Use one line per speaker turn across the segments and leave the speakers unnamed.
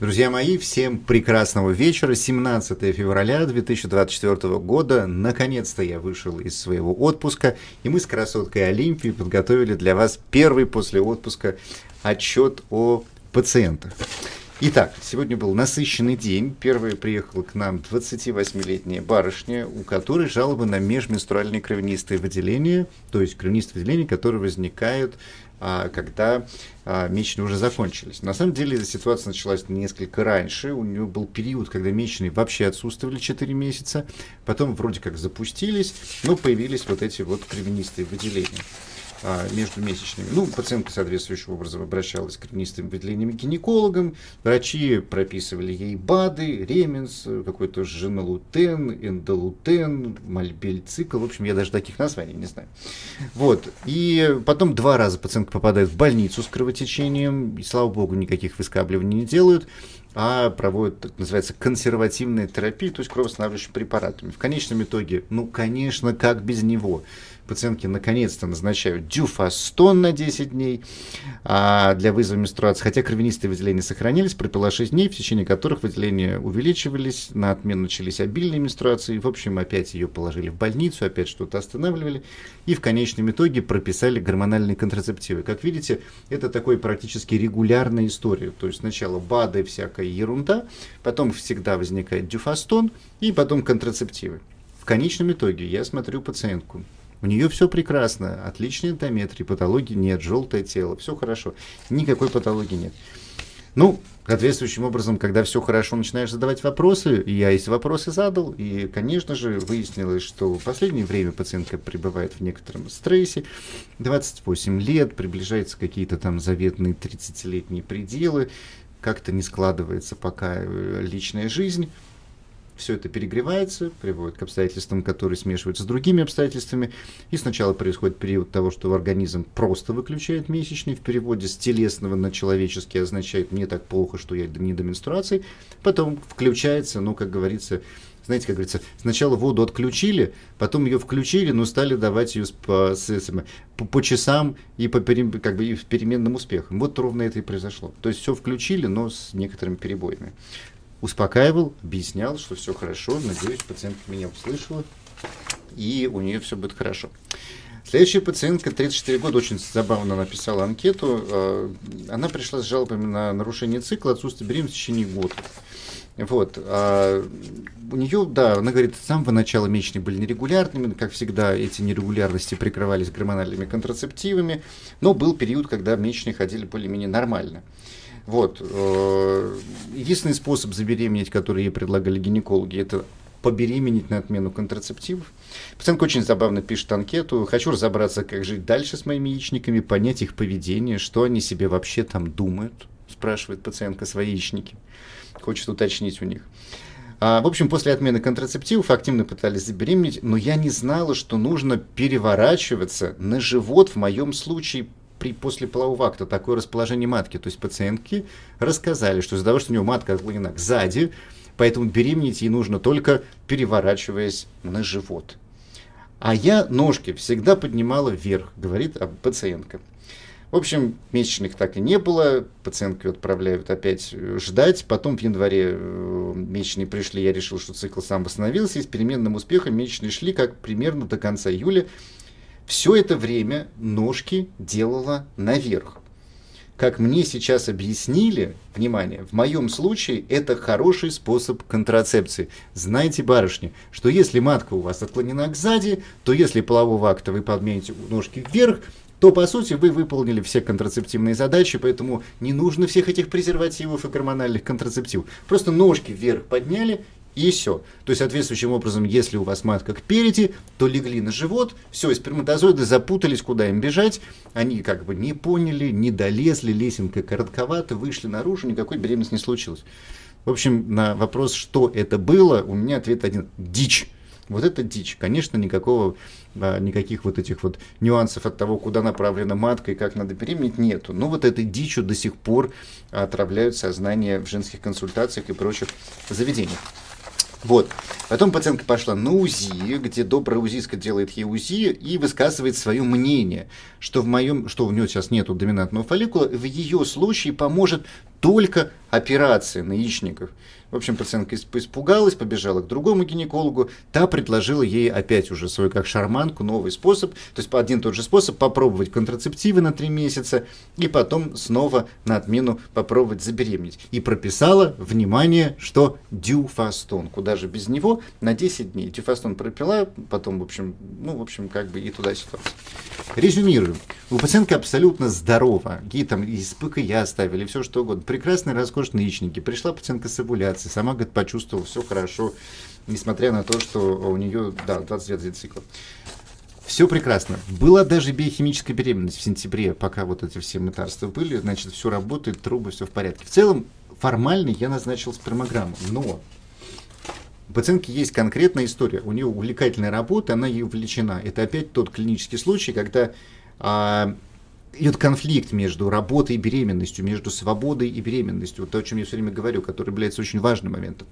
Друзья мои, всем прекрасного вечера. 17 февраля 2024 года. Наконец-то я вышел из своего отпуска, и мы с красоткой Олимпии подготовили для вас первый после отпуска отчет о пациентах. Итак, сегодня был насыщенный день. Первая приехала к нам 28-летняя барышня, у которой жалобы на межменструальные кровянистые выделения, то есть кровянистые выделения, которые возникают а, когда а, месячные уже закончились. На самом деле ситуация началась несколько раньше. У нее был период, когда месячные вообще отсутствовали 4 месяца. Потом вроде как запустились, но появились вот эти вот кровянистые выделения между месячными. Ну, пациентка соответствующим образом обращалась к кровянистым выделениями гинекологам. Врачи прописывали ей БАДы, Ременс, какой-то женолутен, эндолутен, мальбельцикл. В общем, я даже таких названий не знаю. Вот. И потом два раза пациентка попадает в больницу с кровотечением. И, слава богу, никаких выскабливаний не делают а проводят, так называется, консервативная терапия, то есть кровоостанавливающими препаратами. В конечном итоге, ну, конечно, как без него? Пациентки наконец-то назначают дюфастон на 10 дней а, для вызова менструации, хотя кровянистые выделения сохранились, пропила 6 дней, в течение которых выделения увеличивались, на отмену начались обильные менструации, в общем, опять ее положили в больницу, опять что-то останавливали, и в конечном итоге прописали гормональные контрацептивы. Как видите, это такой практически регулярная история, то есть сначала БАДы, всякая ерунда, потом всегда возникает дюфастон, и потом контрацептивы. В конечном итоге я смотрю пациентку, у нее все прекрасно, отличный энтометрии, патологии нет, желтое тело, все хорошо, никакой патологии нет. Ну, соответствующим образом, когда все хорошо, начинаешь задавать вопросы, я эти вопросы задал, и, конечно же, выяснилось, что в последнее время пациентка пребывает в некотором стрессе, 28 лет, приближаются какие-то там заветные 30-летние пределы, как-то не складывается пока э, личная жизнь, все это перегревается, приводит к обстоятельствам, которые смешиваются с другими обстоятельствами. И сначала происходит период того, что организм просто выключает месячный, в переводе с телесного на человеческий означает «мне так плохо, что я не до менструации». Потом включается, ну, как говорится, знаете, как говорится, сначала воду отключили, потом ее включили, но стали давать ее по, по, по часам и по как бы, и переменным успехом. Вот ровно это и произошло. То есть все включили, но с некоторыми перебоями успокаивал, объяснял, что все хорошо, надеюсь, пациентка меня услышала, и у нее все будет хорошо. Следующая пациентка, 34 года, очень забавно написала анкету. Э, она пришла с жалобами на нарушение цикла, отсутствие беременности в течение года. Вот. А у нее, да, она говорит, с самого начала месячные были нерегулярными, как всегда, эти нерегулярности прикрывались гормональными контрацептивами, но был период, когда месячные ходили более-менее нормально. Вот. Э, единственный способ забеременеть, который ей предлагали гинекологи, это побеременеть на отмену контрацептивов. Пациентка очень забавно пишет анкету. Хочу разобраться, как жить дальше с моими яичниками, понять их поведение, что они себе вообще там думают, спрашивает пациентка свои яичники. Хочет уточнить у них. А, в общем, после отмены контрацептивов активно пытались забеременеть, но я не знала, что нужно переворачиваться на живот в моем случае при, после полового акта такое расположение матки. То есть пациентки рассказали, что из-за того, что у нее матка отклонена сзади, поэтому беременеть ей нужно только переворачиваясь на живот. А я ножки всегда поднимала вверх, говорит пациентка. В общем, месячных так и не было, пациентки отправляют опять э, ждать, потом в январе э, месячные пришли, я решил, что цикл сам восстановился, и с переменным успехом месячные шли как примерно до конца июля, все это время ножки делала наверх. Как мне сейчас объяснили, внимание, в моем случае это хороший способ контрацепции. Знайте, барышни, что если матка у вас отклонена к сзади, то если полового акта вы подмените ножки вверх, то по сути вы выполнили все контрацептивные задачи, поэтому не нужно всех этих презервативов и гормональных контрацептивов. Просто ножки вверх подняли и все. То есть, соответствующим образом, если у вас матка спереди, то легли на живот, все, сперматозоиды запутались, куда им бежать, они как бы не поняли, не долезли, лесенка коротковата, вышли наружу, никакой беременности не случилось. В общем, на вопрос, что это было, у меня ответ один – дичь. Вот это дичь. Конечно, никакого, а, никаких вот этих вот нюансов от того, куда направлена матка и как надо беременеть, нету. Но вот этой дичью до сих пор отравляют сознание в женских консультациях и прочих заведениях. Вот. Потом пациентка пошла на УЗИ, где добрая УЗИстка делает ей УЗИ и высказывает свое мнение, что в моем, что у нее сейчас нету доминантного фолликула, в ее случае поможет только операция на яичниках. В общем, пациентка испугалась, побежала к другому гинекологу. Та предложила ей опять уже свою как шарманку новый способ. То есть один и тот же способ попробовать контрацептивы на три месяца и потом снова на отмену попробовать забеременеть. И прописала, внимание, что дюфастон. Куда же без него? На 10 дней. Дюфастон пропила, потом, в общем, ну, в общем, как бы и туда ситуация. Резюмируем. У пациентки абсолютно здорова. Ей там из ПКЯ оставили, все что угодно. Прекрасные, роскошные яичники. Пришла пациентка с овуляцией. Сама, говорит, почувствовала все хорошо, несмотря на то, что у нее, да, 20 лет цикла. Все прекрасно. Была даже биохимическая беременность в сентябре, пока вот эти все мытарства были. Значит, все работает, трубы, все в порядке. В целом, формально я назначил спермограмму, но у пациентки есть конкретная история. У нее увлекательная работа, она ей увлечена. Это опять тот клинический случай, когда а, идет конфликт между работой и беременностью, между свободой и беременностью, вот то, о чем я все время говорю, который является очень важным моментом.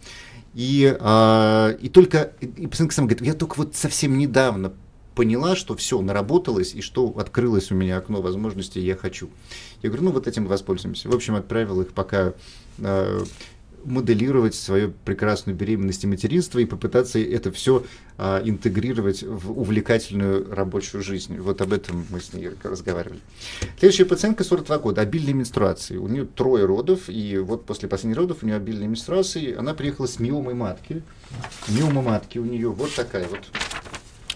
И, а, и только, и пациентка сама говорит, я только вот совсем недавно поняла, что все, наработалось, и что открылось у меня окно возможностей, я хочу. Я говорю, ну вот этим воспользуемся. В общем, отправил их пока а, моделировать свою прекрасную беременность и материнство и попытаться это все а, интегрировать в увлекательную рабочую жизнь. Вот об этом мы с ней разговаривали. Следующая пациентка 42 года, обильные менструации. У нее трое родов, и вот после последних родов у нее обильные менструации. Она приехала с миомой матки. Миома матки у нее вот такая вот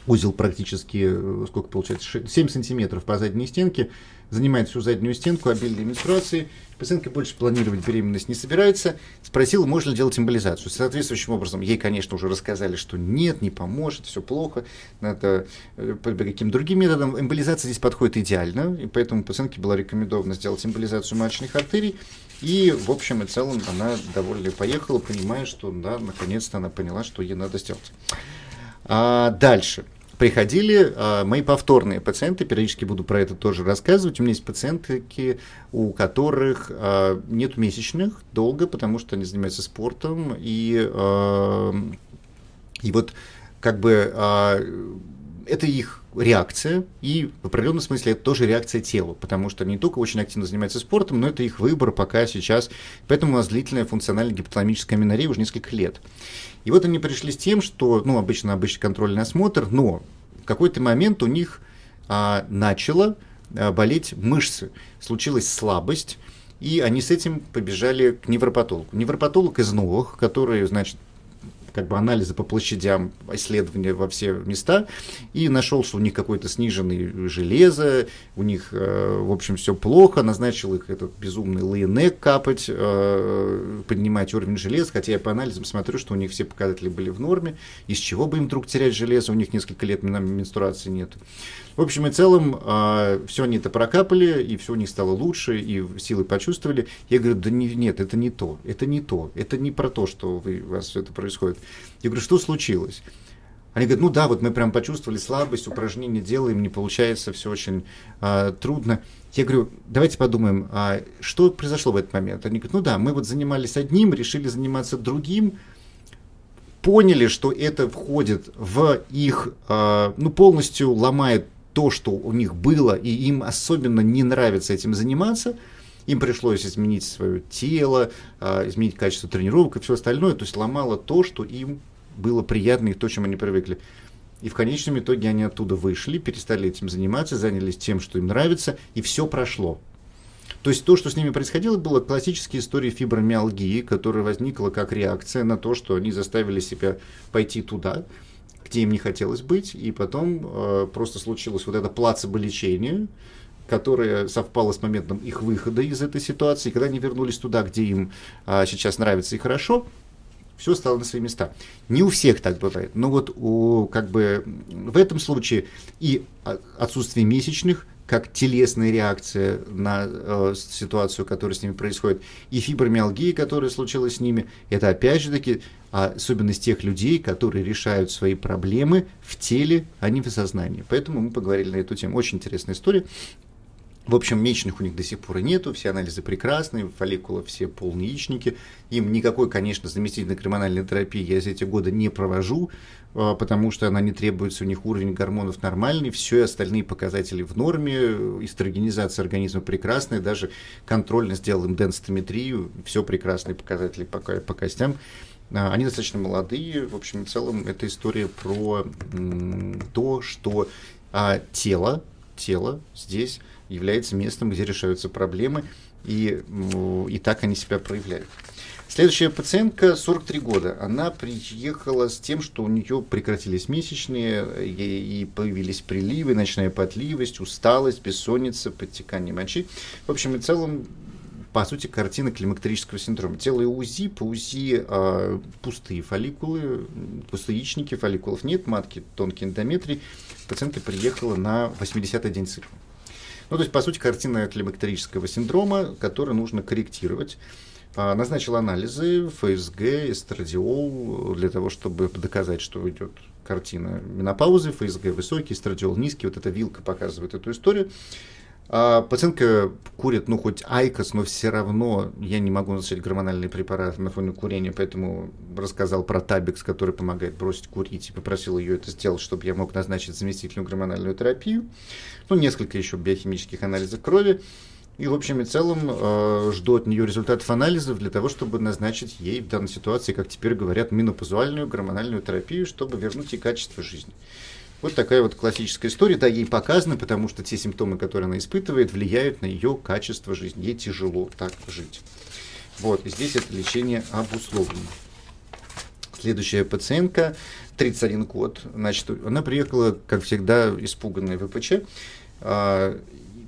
узел практически, э, сколько получается, 7 сантиметров по задней стенке, занимает всю заднюю стенку, обильные менструации. Пациентка больше планировать беременность не собирается. Спросила, можно ли делать эмболизацию. Соответствующим образом, ей, конечно, уже рассказали, что нет, не поможет, все плохо, надо э, каким другим методам. Эмболизация здесь подходит идеально, и поэтому пациентке была рекомендовано сделать эмболизацию маточных артерий. И, в общем и целом, она довольно поехала, понимая, что, да, наконец-то она поняла, что ей надо сделать. А дальше приходили э, мои повторные пациенты, периодически буду про это тоже рассказывать. У меня есть пациентки, у которых э, нет месячных долго, потому что они занимаются спортом, и, э, и вот как бы э, это их реакция, и в определенном смысле это тоже реакция тела, потому что они не только очень активно занимаются спортом, но это их выбор пока сейчас. Поэтому у нас длительная функциональная гипоталамическая аминорея уже несколько лет. И вот они пришли с тем, что, ну, обычно обычный контрольный осмотр, но в какой-то момент у них а, начало а, болеть мышцы, случилась слабость, и они с этим побежали к невропатологу. Невропатолог из новых, который, значит, как бы анализы по площадям, исследования во все места, и нашел, что у них какой-то сниженный железо, у них, э, в общем, все плохо, назначил их этот безумный лейнек капать, э, поднимать уровень железа, хотя я по анализам смотрю, что у них все показатели были в норме, из чего бы им вдруг терять железо, у них несколько лет менструации нет. В общем и целом, э, все они это прокапали, и все у них стало лучше, и силы почувствовали. Я говорю, да не, нет, это не то, это не то, это не про то, что вы, у вас все это происходит. Я говорю, что случилось? Они говорят, ну да, вот мы прям почувствовали слабость, упражнения делаем, не получается, все очень а, трудно. Я говорю, давайте подумаем, а что произошло в этот момент? Они говорят, ну да, мы вот занимались одним, решили заниматься другим, поняли, что это входит в их, а, ну полностью ломает то, что у них было, и им особенно не нравится этим заниматься, им пришлось изменить свое тело, а, изменить качество тренировок и все остальное, то есть ломало то, что им было приятно и то, чем они привыкли. И в конечном итоге они оттуда вышли, перестали этим заниматься, занялись тем, что им нравится, и все прошло. То есть то, что с ними происходило, было классические истории фибромиалгии, которая возникла как реакция на то, что они заставили себя пойти туда, где им не хотелось быть, и потом э, просто случилось вот это плацебо-лечение, которое совпало с моментом их выхода из этой ситуации. когда они вернулись туда, где им э, сейчас нравится и хорошо, все стало на свои места. Не у всех так бывает, но вот у, как бы, в этом случае и отсутствие месячных, как телесная реакция на э, ситуацию, которая с ними происходит, и фибромиалгия, которая случилась с ними, это опять же таки особенность тех людей, которые решают свои проблемы в теле, а не в сознании. Поэтому мы поговорили на эту тему. Очень интересная история. В общем, месячных у них до сих пор и нету, все анализы прекрасные, фолликулы все полные яичники. Им никакой, конечно, заместительной гормональной терапии я за эти годы не провожу, а, потому что она не требуется, у них уровень гормонов нормальный, все остальные показатели в норме, эстрогенизация организма прекрасная, даже контрольно сделал денситометрию, все прекрасные показатели по, по костям. А, они достаточно молодые, в общем, в целом это история про то, что а, тело, тело здесь является местом, где решаются проблемы, и, и так они себя проявляют. Следующая пациентка, 43 года, она приехала с тем, что у нее прекратились месячные, и, появились приливы, ночная потливость, усталость, бессонница, подтекание мочи. В общем и целом, по сути, картина климактерического синдрома. Делая УЗИ, по УЗИ э, пустые фолликулы, пустые яичники, фолликулов нет, матки тонкий эндометрий. Пациентка приехала на 80-й день цикла. Ну, то есть, по сути, картина климактерического синдрома, который нужно корректировать. А, назначил анализы ФСГ, эстрадиол, для того, чтобы доказать, что идет картина менопаузы, ФСГ высокий, эстрадиол низкий. Вот эта вилка показывает эту историю. А пациентка курит, ну, хоть IQOS, но все равно я не могу назначать гормональные препараты на фоне курения, поэтому рассказал про табикс, который помогает бросить курить, и попросил ее это сделать, чтобы я мог назначить заместительную гормональную терапию. Ну, несколько еще биохимических анализов крови. И, в общем и целом, э, жду от нее результатов анализов для того, чтобы назначить ей в данной ситуации, как теперь говорят, минопозуальную гормональную терапию, чтобы вернуть ей качество жизни. Вот такая вот классическая история. Да, ей показано, потому что те симптомы, которые она испытывает, влияют на ее качество жизни. Ей тяжело так жить. Вот, и здесь это лечение обусловлено. Следующая пациентка, 31 год, значит, она приехала, как всегда, испуганная ВПЧ. А,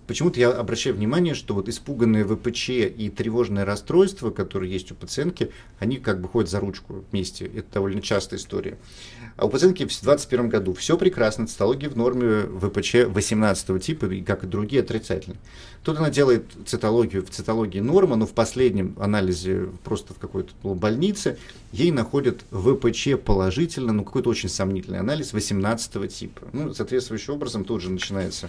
почему-то я обращаю внимание, что вот испуганные ВПЧ и тревожное расстройство, которые есть у пациентки, они как бы ходят за ручку вместе. Это довольно частая история. А у пациентки в 2021 году все прекрасно, цитология в норме ВПЧ 18 типа, как и другие отрицательные. Тут она делает цитологию в цитологии норма, но в последнем анализе просто в какой-то больнице ей находят ВПЧ положительно, ну какой-то очень сомнительный анализ 18 типа. Ну, соответствующим образом тут же начинается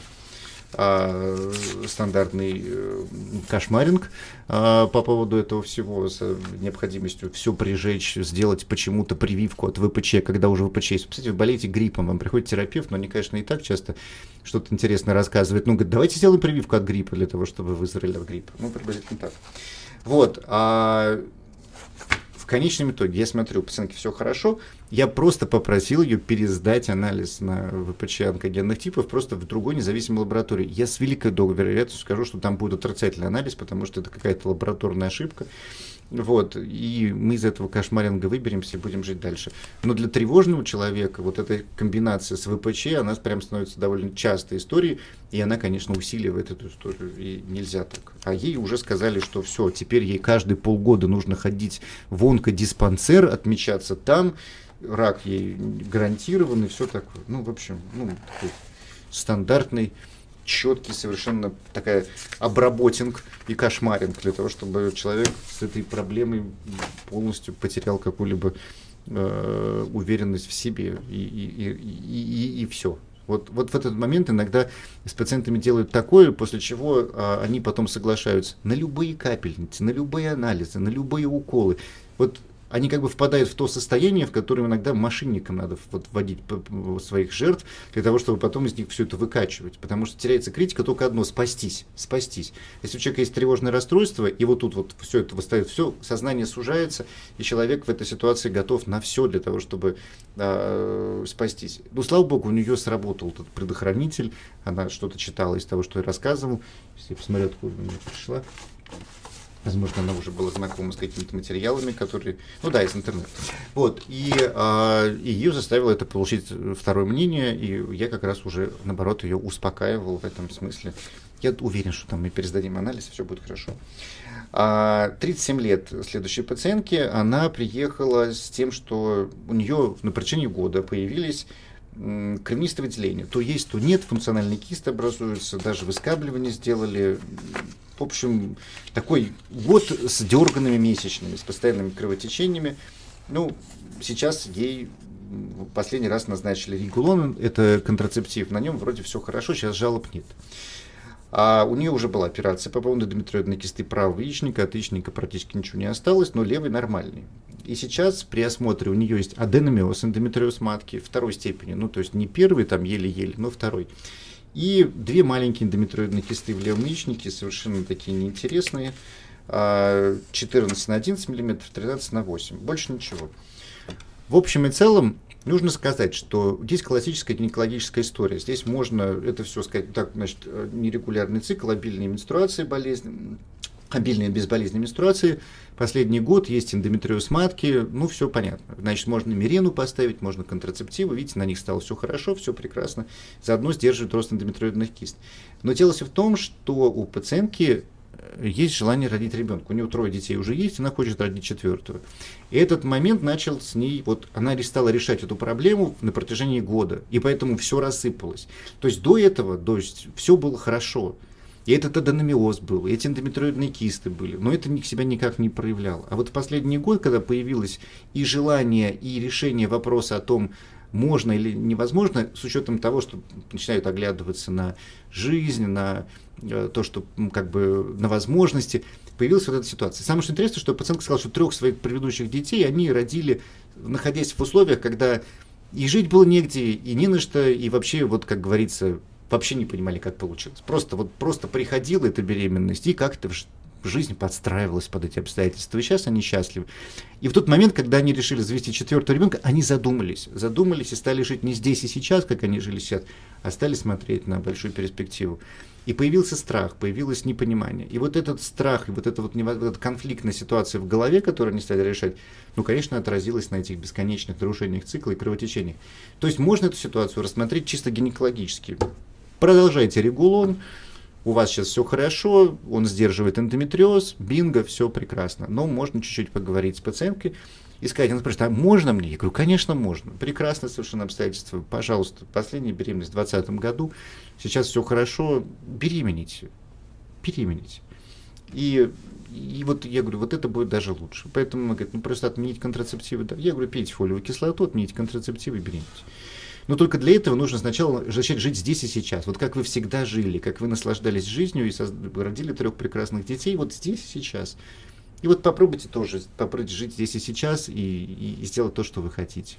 а, стандартный э, кошмаринг а, по поводу этого всего с необходимостью все прижечь, сделать почему-то прививку от ВПЧ, когда уже ВПЧ есть. Кстати, вы болеете гриппом, вам приходит терапевт, но они, конечно, и так часто что-то интересное рассказывают. Ну, говорит, давайте сделаем прививку от гриппа для того, чтобы вы выздоровели от гриппа. Ну, приблизительно так. Вот. А конечном итоге, я смотрю, у пациентки все хорошо, я просто попросил ее пересдать анализ на ВПЧ онкогенных типов просто в другой независимой лаборатории. Я с великой долгой вероятностью скажу, что там будет отрицательный анализ, потому что это какая-то лабораторная ошибка. Вот, и мы из этого кошмаринга выберемся и будем жить дальше. Но для тревожного человека вот эта комбинация с ВПЧ, она прям становится довольно частой историей, и она, конечно, усиливает эту историю, и нельзя так. А ей уже сказали, что все, теперь ей каждые полгода нужно ходить в онкодиспансер, отмечаться там, рак ей гарантирован и все такое. Ну, в общем, ну, такой стандартный четкий совершенно такая обработинг и кошмаринг для того, чтобы человек с этой проблемой полностью потерял какую-либо э, уверенность в себе и, и, и, и, и все. Вот, вот в этот момент иногда с пациентами делают такое, после чего а, они потом соглашаются на любые капельницы, на любые анализы, на любые уколы. Вот они как бы впадают в то состояние, в котором иногда мошенникам надо вот вводить своих жертв, для того, чтобы потом из них все это выкачивать. Потому что теряется критика только одно – спастись, спастись. Если у человека есть тревожное расстройство, и вот тут вот все это восстает, все, сознание сужается, и человек в этой ситуации готов на все для того, чтобы э, спастись. Ну, слава богу, у нее сработал этот предохранитель, она что-то читала из того, что я рассказывал. Если я посмотрю, откуда она пришла. Возможно, она уже была знакома с какими-то материалами, которые... Ну да, из интернета. Вот. И, а, и ее заставило это получить второе мнение, и я как раз уже, наоборот, ее успокаивал в этом смысле. Я уверен, что там мы пересдадим анализ, все будет хорошо. 37 а, лет следующей пациентке, она приехала с тем, что у нее на протяжении года появились кровянистое выделение. То есть, то нет, функциональный кист образуется, даже выскабливание сделали, в общем, такой год с дерганными месячными, с постоянными кровотечениями. Ну, сейчас ей последний раз назначили регулон, это контрацептив, на нем вроде все хорошо, сейчас жалоб нет. А у нее уже была операция по поводу эндометриозной кисты правого яичника, от яичника практически ничего не осталось, но левый нормальный. И сейчас при осмотре у нее есть аденомиоз, эндометриоз матки второй степени, ну то есть не первый, там еле-еле, но второй. И две маленькие эндометриозные кисты в левом яичнике, совершенно такие неинтересные, 14 а, на 11 мм, 13 на 8, больше ничего. В общем и целом, Нужно сказать, что здесь классическая гинекологическая история. Здесь можно это все сказать, так, значит, нерегулярный цикл, обильные менструации, болезни, обильные безболезненные менструации. Последний год есть эндометриоз матки, ну все понятно. Значит, можно мирену поставить, можно контрацептивы, видите, на них стало все хорошо, все прекрасно. Заодно сдерживает рост эндометриозных кист. Но дело все в том, что у пациентки есть желание родить ребенка. У нее трое детей уже есть, она хочет родить четвертую. И этот момент начал с ней, вот она стала решать эту проблему на протяжении года, и поэтому все рассыпалось. То есть до этого, то есть все было хорошо. И этот аденомиоз был, и эти эндометриоидные кисты были, но это себя никак не проявляло. А вот в последний год, когда появилось и желание, и решение вопроса о том, можно или невозможно, с учетом того, что начинают оглядываться на жизнь, на э, то, что как бы на возможности, появилась вот эта ситуация. Самое что интересное, что пациентка сказала, что трех своих предыдущих детей они родили, находясь в условиях, когда и жить было негде, и не на что, и вообще, вот как говорится, вообще не понимали, как получилось. Просто вот просто приходила эта беременность, и как-то жизнь подстраивалась под эти обстоятельства. И сейчас они счастливы. И в тот момент, когда они решили завести четвертого ребенка, они задумались. Задумались и стали жить не здесь и сейчас, как они жили сейчас, а стали смотреть на большую перспективу. И появился страх, появилось непонимание. И вот этот страх, и вот эта вот, вот эта конфликтная ситуация в голове, которую они стали решать, ну, конечно, отразилась на этих бесконечных нарушениях цикла и кровотечениях. То есть можно эту ситуацию рассмотреть чисто гинекологически. Продолжайте регулон, у вас сейчас все хорошо, он сдерживает эндометриоз, бинго, все прекрасно. Но можно чуть-чуть поговорить с пациенткой и сказать, она спрашивает, а можно мне? Я говорю, конечно, можно. Прекрасно совершенно обстоятельства. Пожалуйста, последняя беременность в 2020 году, сейчас все хорошо, беременните, беременните. И, и вот я говорю, вот это будет даже лучше. Поэтому она говорит, ну просто отменить контрацептивы. Я говорю, пейте фолиевую кислоту, отмените контрацептивы, беременните. Но только для этого нужно сначала начать жить здесь и сейчас. Вот как вы всегда жили, как вы наслаждались жизнью и родили трех прекрасных детей, вот здесь и сейчас. И вот попробуйте тоже попробуйте жить здесь и сейчас и, и, и сделать то, что вы хотите.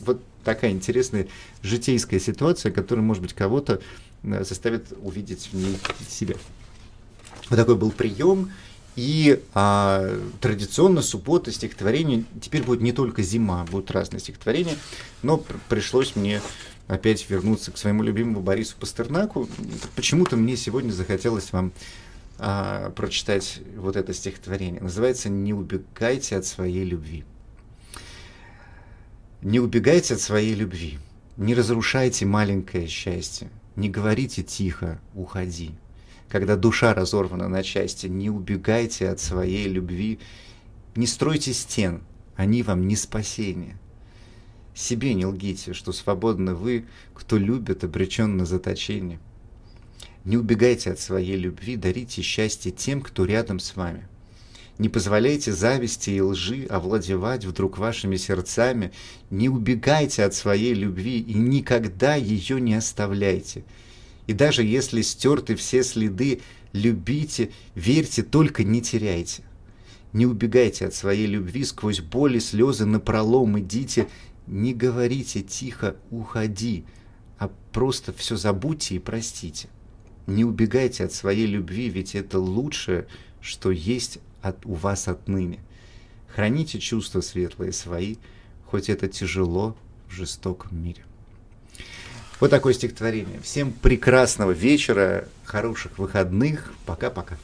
Вот такая интересная житейская ситуация, которая, может быть, кого-то э, заставит увидеть в ней себя. Вот такой был прием. И а, традиционно суббота стихотворение, теперь будет не только зима, будут разные стихотворения, но пр- пришлось мне опять вернуться к своему любимому Борису Пастернаку. Почему-то мне сегодня захотелось вам а, прочитать вот это стихотворение. Называется «Не убегайте от своей любви». Не убегайте от своей любви, не разрушайте маленькое счастье, не говорите тихо «уходи», когда душа разорвана на части, не убегайте от своей любви, не стройте стен, они вам не спасение. Себе не лгите, что свободны вы, кто любит, обречен на заточение. Не убегайте от своей любви, дарите счастье тем, кто рядом с вами. Не позволяйте зависти и лжи овладевать вдруг вашими сердцами. Не убегайте от своей любви и никогда ее не оставляйте – и даже если стерты все следы, любите, верьте, только не теряйте. Не убегайте от своей любви сквозь боли, слезы напролом, идите, не говорите тихо «уходи», а просто все забудьте и простите. Не убегайте от своей любви, ведь это лучшее, что есть от, у вас отныне. Храните чувства светлые свои, хоть это тяжело в жестоком мире. Вот такое стихотворение. Всем прекрасного вечера, хороших выходных. Пока-пока.